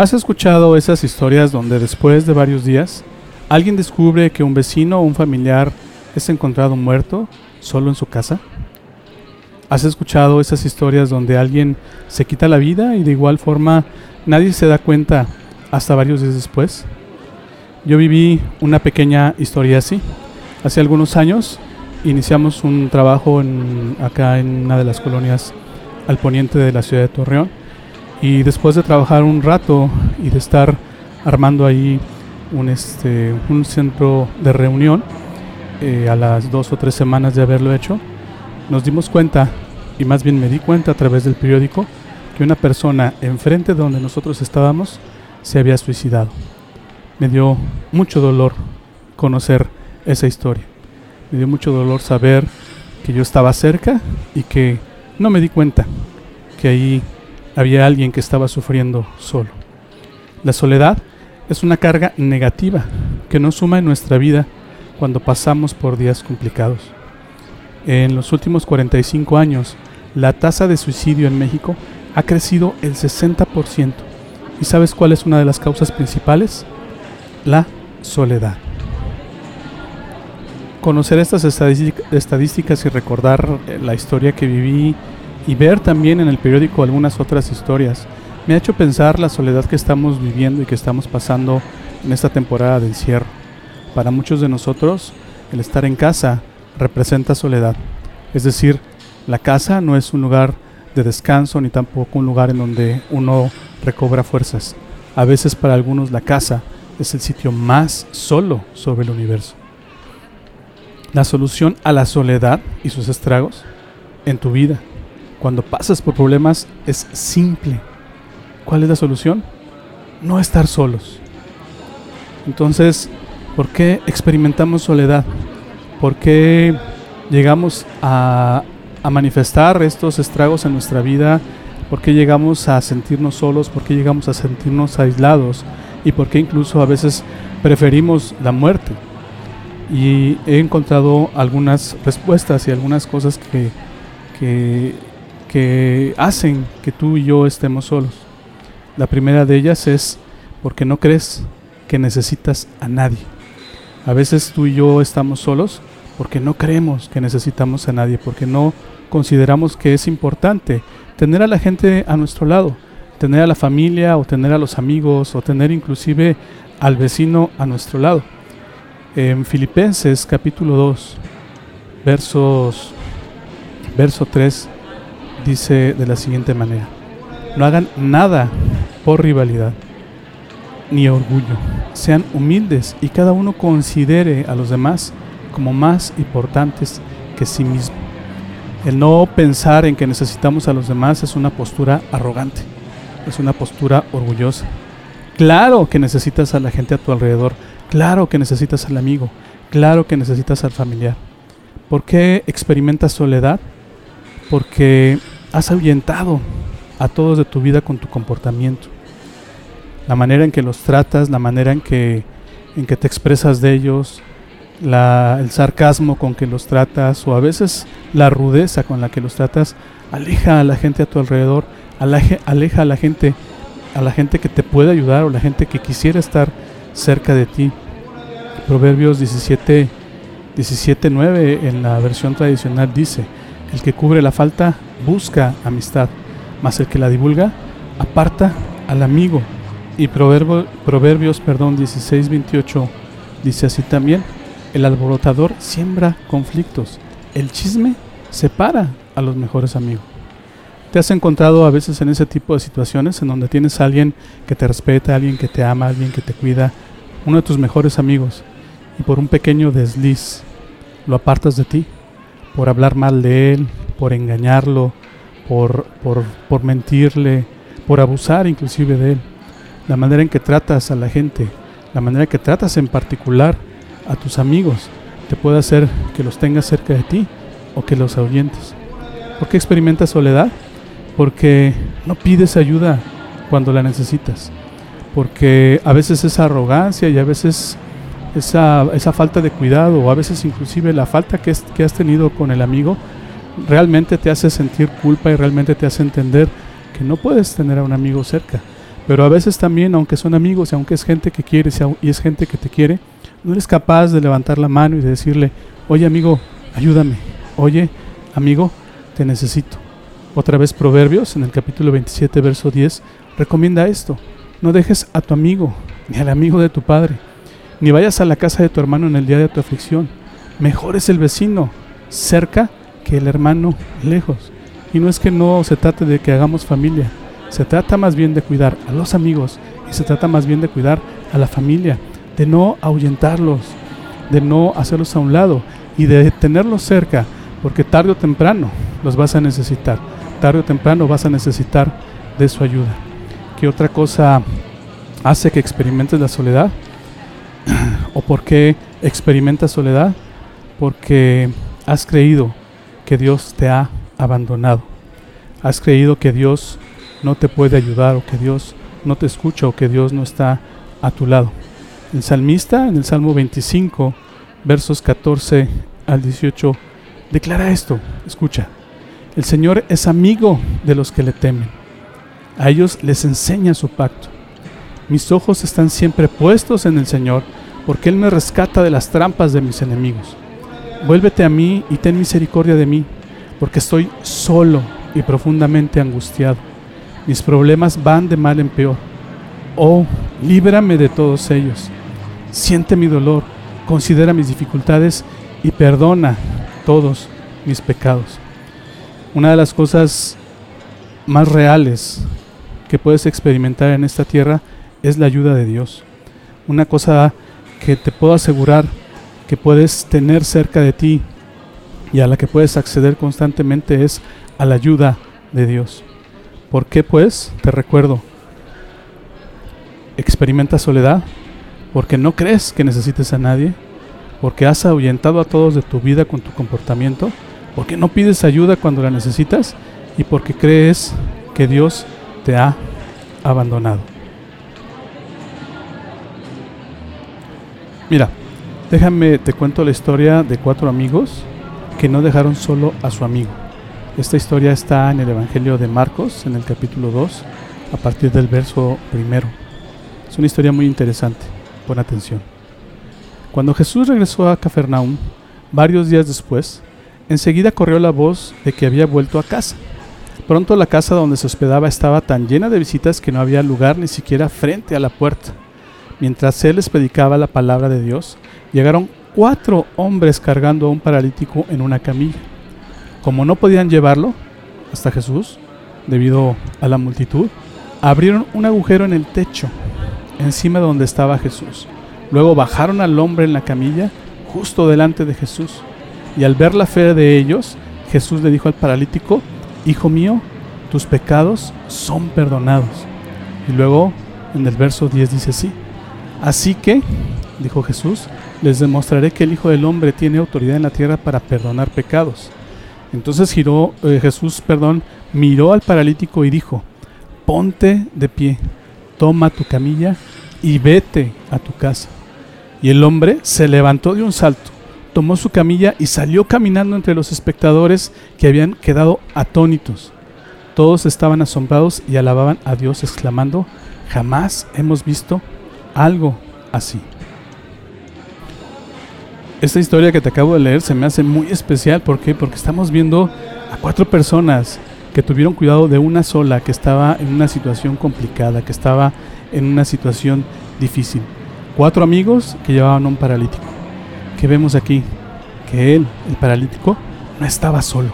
¿Has escuchado esas historias donde después de varios días alguien descubre que un vecino o un familiar es encontrado muerto solo en su casa? ¿Has escuchado esas historias donde alguien se quita la vida y de igual forma nadie se da cuenta hasta varios días después? Yo viví una pequeña historia así. Hace algunos años iniciamos un trabajo en, acá en una de las colonias al poniente de la ciudad de Torreón y después de trabajar un rato y de estar armando ahí un, este, un centro de reunión, eh, a las dos o tres semanas de haberlo hecho, nos dimos cuenta, y más bien me di cuenta a través del periódico, que una persona enfrente de donde nosotros estábamos se había suicidado. Me dio mucho dolor conocer esa historia. Me dio mucho dolor saber que yo estaba cerca y que no me di cuenta que ahí había alguien que estaba sufriendo solo. La soledad es una carga negativa que nos suma en nuestra vida cuando pasamos por días complicados. En los últimos 45 años, la tasa de suicidio en México ha crecido el 60%. ¿Y sabes cuál es una de las causas principales? La soledad. Conocer estas estadísticas y recordar la historia que viví y ver también en el periódico algunas otras historias me ha hecho pensar la soledad que estamos viviendo y que estamos pasando en esta temporada de encierro. Para muchos de nosotros, el estar en casa representa soledad. Es decir, la casa no es un lugar de descanso ni tampoco un lugar en donde uno recobra fuerzas. A veces para algunos la casa es el sitio más solo sobre el universo. La solución a la soledad y sus estragos en tu vida cuando pasas por problemas es simple. ¿Cuál es la solución? No estar solos. Entonces, ¿por qué experimentamos soledad? ¿Por qué llegamos a, manifestar estos estragos en nuestra vida? ¿Por qué llegamos a sentirnos solos? ¿Por qué llegamos a sentirnos aislados? ¿Y por qué incluso a veces preferimos la muerte? Y he encontrado algunas respuestas y algunas cosas que, que que hacen que tú y yo estemos solos. La primera de ellas es porque no crees que necesitas a nadie. A veces tú y yo estamos solos porque no creemos que necesitamos a nadie, porque no consideramos que es importante tener a la gente a nuestro lado, tener a la familia o tener a los amigos o tener inclusive al vecino a nuestro lado. En Filipenses capítulo 2, versos verso 3 dice de la siguiente manera, no hagan nada por rivalidad ni orgullo, sean humildes y cada uno considere a los demás como más importantes que sí mismo. El no pensar en que necesitamos a los demás es una postura arrogante, es una postura orgullosa. Claro que necesitas a la gente a tu alrededor, claro que necesitas al amigo, claro que necesitas al familiar. ¿Por qué experimentas soledad? Porque has ahuyentado a todos de tu vida con tu comportamiento. La manera en que los tratas, la manera en que, en que te expresas de ellos, el sarcasmo con que los tratas o a veces la rudeza con la que los tratas, aleja a la gente a tu alrededor, aleja, aleja a la gente a la gente que te puede ayudar o la gente que quisiera estar cerca de ti. Proverbios 17, 17 9 en la versión tradicional dice, el que cubre la falta busca amistad, mas el que la divulga aparta al amigo. Y Proverbios perdón, 16, 28 dice así también, el alborotador siembra conflictos, el chisme separa a los mejores amigos. ¿Te has encontrado a veces en ese tipo de situaciones en donde tienes a alguien que te respeta, alguien que te ama, alguien que te cuida, uno de tus mejores amigos, y por un pequeño desliz lo apartas de ti? por hablar mal de él, por engañarlo, por, por, mentirle, por abusar inclusive de él. La manera en que tratas a la gente, la manera que tratas en particular a tus amigos, te puede hacer que los tengas cerca de ti o que los ahuyentes. ¿Por qué experimentas soledad? Porque no pides ayuda cuando la necesitas. Porque a veces esa arrogancia y a veces esa, esa falta de cuidado o a veces inclusive la falta que, que has tenido con el amigo realmente te hace sentir culpa y realmente te hace entender que no puedes tener a un amigo cerca. Pero a veces también, aunque son amigos y aunque es gente que quieres y es gente que te quiere, no eres capaz de levantar la mano y de decirle, oye amigo, ayúdame, oye amigo, te necesito. Otra vez Proverbios, en el capítulo 27, verso 10, recomienda esto. No dejes a tu amigo, ni al amigo de tu padre, ni vayas a la casa de tu hermano en el día de tu aflicción. Mejor es el vecino cerca que el hermano lejos. Y no es que no se trate de que hagamos familia, se trata más bien de cuidar a los amigos y se trata más bien de cuidar a la familia, de no ahuyentarlos, de no hacerlos a un lado y de tenerlos cerca, porque tarde o temprano los vas a necesitar, tarde o temprano vas a necesitar de su ayuda. ¿Qué otra cosa hace que experimentes la soledad? ¿O por qué experimentas soledad? Porque has creído que Dios te ha abandonado. Has creído que Dios no te puede ayudar o que Dios no te escucha o que Dios no está a tu lado. El salmista en el Salmo 25, versos 14 al 18, declara esto, escucha, el Señor es amigo de los que le temen, a ellos les enseña su pacto. Mis ojos están siempre puestos en el Señor, porque Él me rescata de las trampas de mis enemigos. Vuélvete a mí y ten misericordia de mí, porque estoy solo y profundamente angustiado. Mis problemas van de mal en peor. Oh, líbrame de todos ellos. Siente mi dolor, considera mis dificultades y perdona todos mis pecados. Una de las cosas más reales que puedes experimentar en esta tierra es la ayuda de Dios. Una cosa que te puedo asegurar que puedes tener cerca de ti y a la que puedes acceder constantemente es a la ayuda de Dios. ¿Por qué pues? Te recuerdo, experimentas soledad porque no crees que necesites a nadie, porque has ahuyentado a todos de tu vida con tu comportamiento, porque no pides ayuda cuando la necesitas y porque crees que Dios te ha abandonado. Mira, Déjame, te cuento la historia de cuatro amigos que no dejaron solo a su amigo. Esta historia está en el Evangelio de Marcos, en el capítulo 2, a partir del verso primero. Es una historia muy interesante. Pon atención. Cuando Jesús regresó a Cafarnaum, varios días después, enseguida corrió la voz de que había vuelto a casa. Pronto la casa donde se hospedaba estaba tan llena de visitas que no había lugar ni siquiera frente a la puerta. Mientras él les predicaba la palabra de Dios, llegaron cuatro hombres cargando a un paralítico en una camilla. Como no podían llevarlo hasta Jesús, debido a la multitud, abrieron un agujero en el techo, encima de donde estaba Jesús. Luego bajaron al hombre en la camilla, justo delante de Jesús. Y al ver la fe de ellos, Jesús le dijo al paralítico, Hijo mío, tus pecados son perdonados. Y luego en el verso 10 dice así, Así que, dijo Jesús, les demostraré que el Hijo del Hombre tiene autoridad en la tierra para perdonar pecados. Entonces giró eh, Jesús, perdón, miró al paralítico y dijo, ponte de pie, toma tu camilla y vete a tu casa. Y el hombre se levantó de un salto, tomó su camilla y salió caminando entre los espectadores que habían quedado atónitos. Todos estaban asombrados y alababan a Dios exclamando, jamás hemos visto algo así. Esta historia que te acabo de leer se me hace muy especial. ¿Por qué? Porque estamos viendo a cuatro personas que tuvieron cuidado de una sola, que estaba en una situación complicada, que estaba en una situación difícil. Cuatro amigos que llevaban a un paralítico. ¿Qué vemos aquí? Que él, el paralítico, no estaba solo.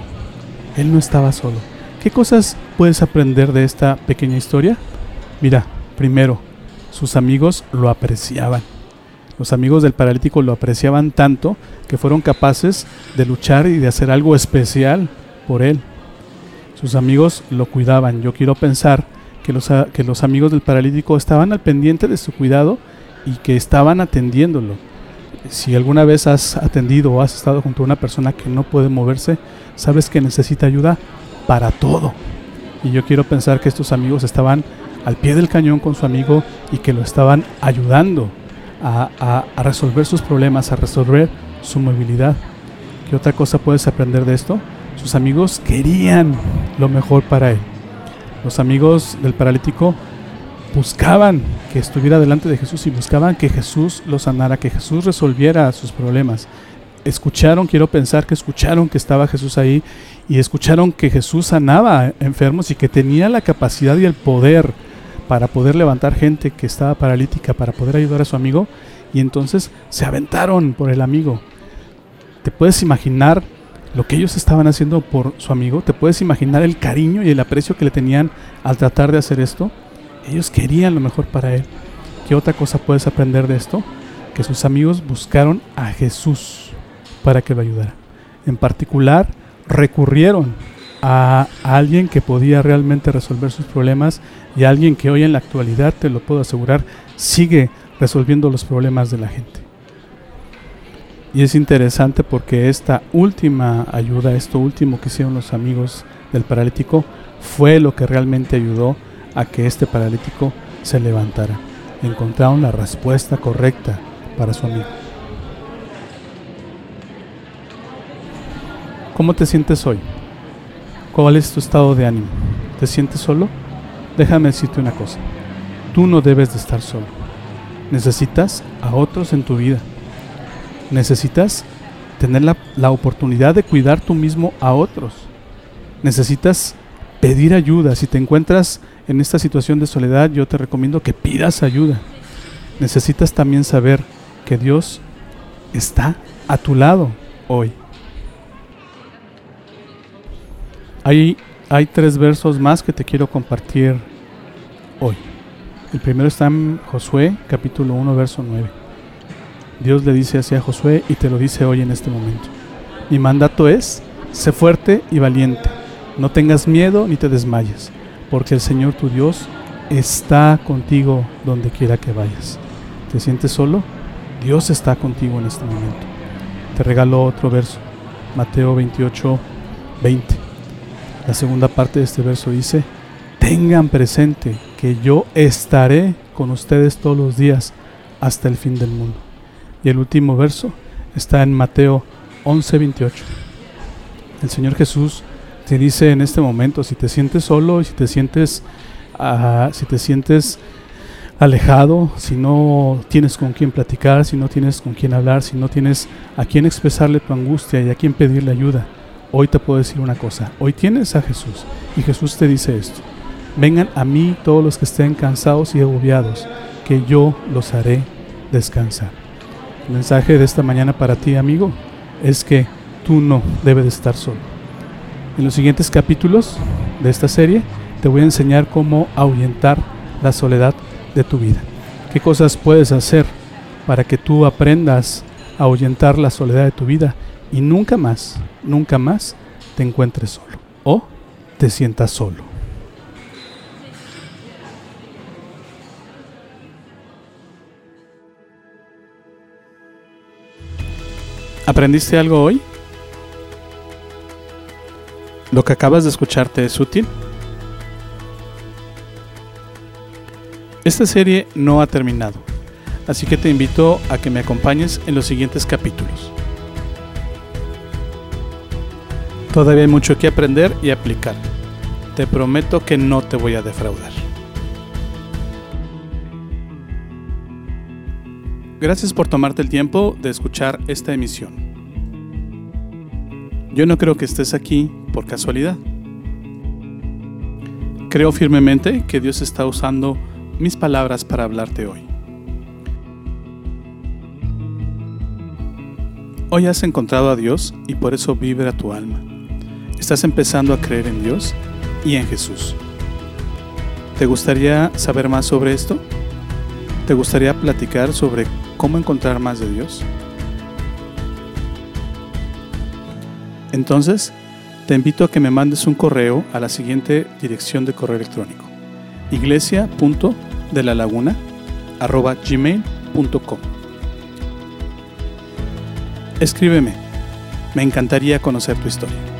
Él no estaba solo. ¿Qué cosas puedes aprender de esta pequeña historia? Mira, primero, sus amigos lo apreciaban. Los amigos del paralítico lo apreciaban tanto que fueron capaces de luchar y de hacer algo especial por él. Sus amigos lo cuidaban. Yo quiero pensar que los, que los amigos del paralítico estaban al pendiente de su cuidado y que estaban atendiéndolo. Si alguna vez has atendido o has estado junto a una persona que no puede moverse, sabes que necesita ayuda para todo. Y yo quiero pensar que estos amigos estaban al pie del cañón con su amigo y que lo estaban ayudando a, resolver sus problemas, a resolver su movilidad. ¿Qué otra cosa puedes aprender de esto? Sus amigos querían lo mejor para él. Los amigos del paralítico buscaban que estuviera delante de Jesús y buscaban que Jesús lo sanara, que Jesús resolviera sus problemas. Escucharon, quiero pensar que escucharon que estaba Jesús ahí y escucharon que Jesús sanaba enfermos y que tenía la capacidad y el poder para poder levantar gente que estaba paralítica, para poder ayudar a su amigo, y entonces se aventaron por el amigo. ¿Te puedes imaginar lo que ellos estaban haciendo por su amigo? ¿Te puedes imaginar el cariño y el aprecio que le tenían al tratar de hacer esto? Ellos querían lo mejor para él. ¿Qué otra cosa puedes aprender de esto? Que sus amigos buscaron a Jesús para que lo ayudara. En particular, recurrieron a, alguien que podía realmente resolver sus problemas y a alguien que hoy en la actualidad, te lo puedo asegurar, sigue resolviendo los problemas de la gente. Y es interesante porque esta última ayuda, esto último que hicieron los amigos del paralítico, fue lo que realmente ayudó a que este paralítico se levantara. Encontraron la respuesta correcta para su amigo. ¿Cómo te sientes hoy? ¿Cuál es tu estado de ánimo? ¿Te sientes solo? Déjame decirte una cosa. Tú no debes de estar solo. Necesitas a otros en tu vida. Necesitas tener la, la oportunidad de cuidar tú mismo a otros. Necesitas pedir ayuda. Si te encuentras en esta situación de soledad, yo te recomiendo que pidas ayuda. Necesitas también saber que Dios está a tu lado hoy. Hay, tres versos más que te quiero compartir hoy. El primero está en Josué, capítulo 1, verso 9. Dios le dice así a Josué y te lo dice hoy en este momento. Mi mandato es, sé fuerte y valiente, no tengas miedo ni te desmayes, porque el Señor tu Dios está contigo donde quiera que vayas. ¿Te sientes solo? Dios está contigo en este momento. Te regalo otro verso, Mateo 28, 20. La segunda parte de este verso dice, tengan presente que yo estaré con ustedes todos los días hasta el fin del mundo. Y el último verso está en Mateo 11:28. El Señor Jesús te dice en este momento, si te sientes solo si te sientes, uh, si te sientes alejado, si no tienes con quién platicar, si no tienes con quién hablar, si no tienes a quién expresarle tu angustia y a quién pedirle ayuda, hoy te puedo decir una cosa, hoy tienes a Jesús y Jesús te dice esto, vengan a mí todos los que estén cansados y agobiados, que yo los haré descansar. El mensaje de esta mañana para ti, amigo, es que tú no debes de estar solo. En los siguientes capítulos de esta serie te voy a enseñar cómo ahuyentar la soledad de tu vida. ¿Qué cosas puedes hacer para que tú aprendas a ahuyentar la soledad de tu vida y nunca más, nunca más te encuentres solo o te sientas solo. ¿Aprendiste algo hoy? ¿Lo que acabas de escucharte es útil? Esta serie no ha terminado, así que te invito a que me acompañes en los siguientes capítulos. Todavía hay mucho que aprender y aplicar. Te prometo que no te voy a defraudar. Gracias por tomarte el tiempo de escuchar esta emisión. Yo no creo que estés aquí por casualidad. Creo firmemente que Dios está usando mis palabras para hablarte hoy. Hoy has encontrado a Dios y por eso vibra tu alma. Estás empezando a creer en Dios y en Jesús. ¿Te gustaría saber más sobre esto? ¿Te gustaría platicar sobre cómo encontrar más de Dios? Entonces, te invito a que me mandes un correo a la siguiente dirección de correo electrónico: iglesia.delalaguna@gmail.com. gmail.com. Escríbeme, me encantaría conocer tu historia.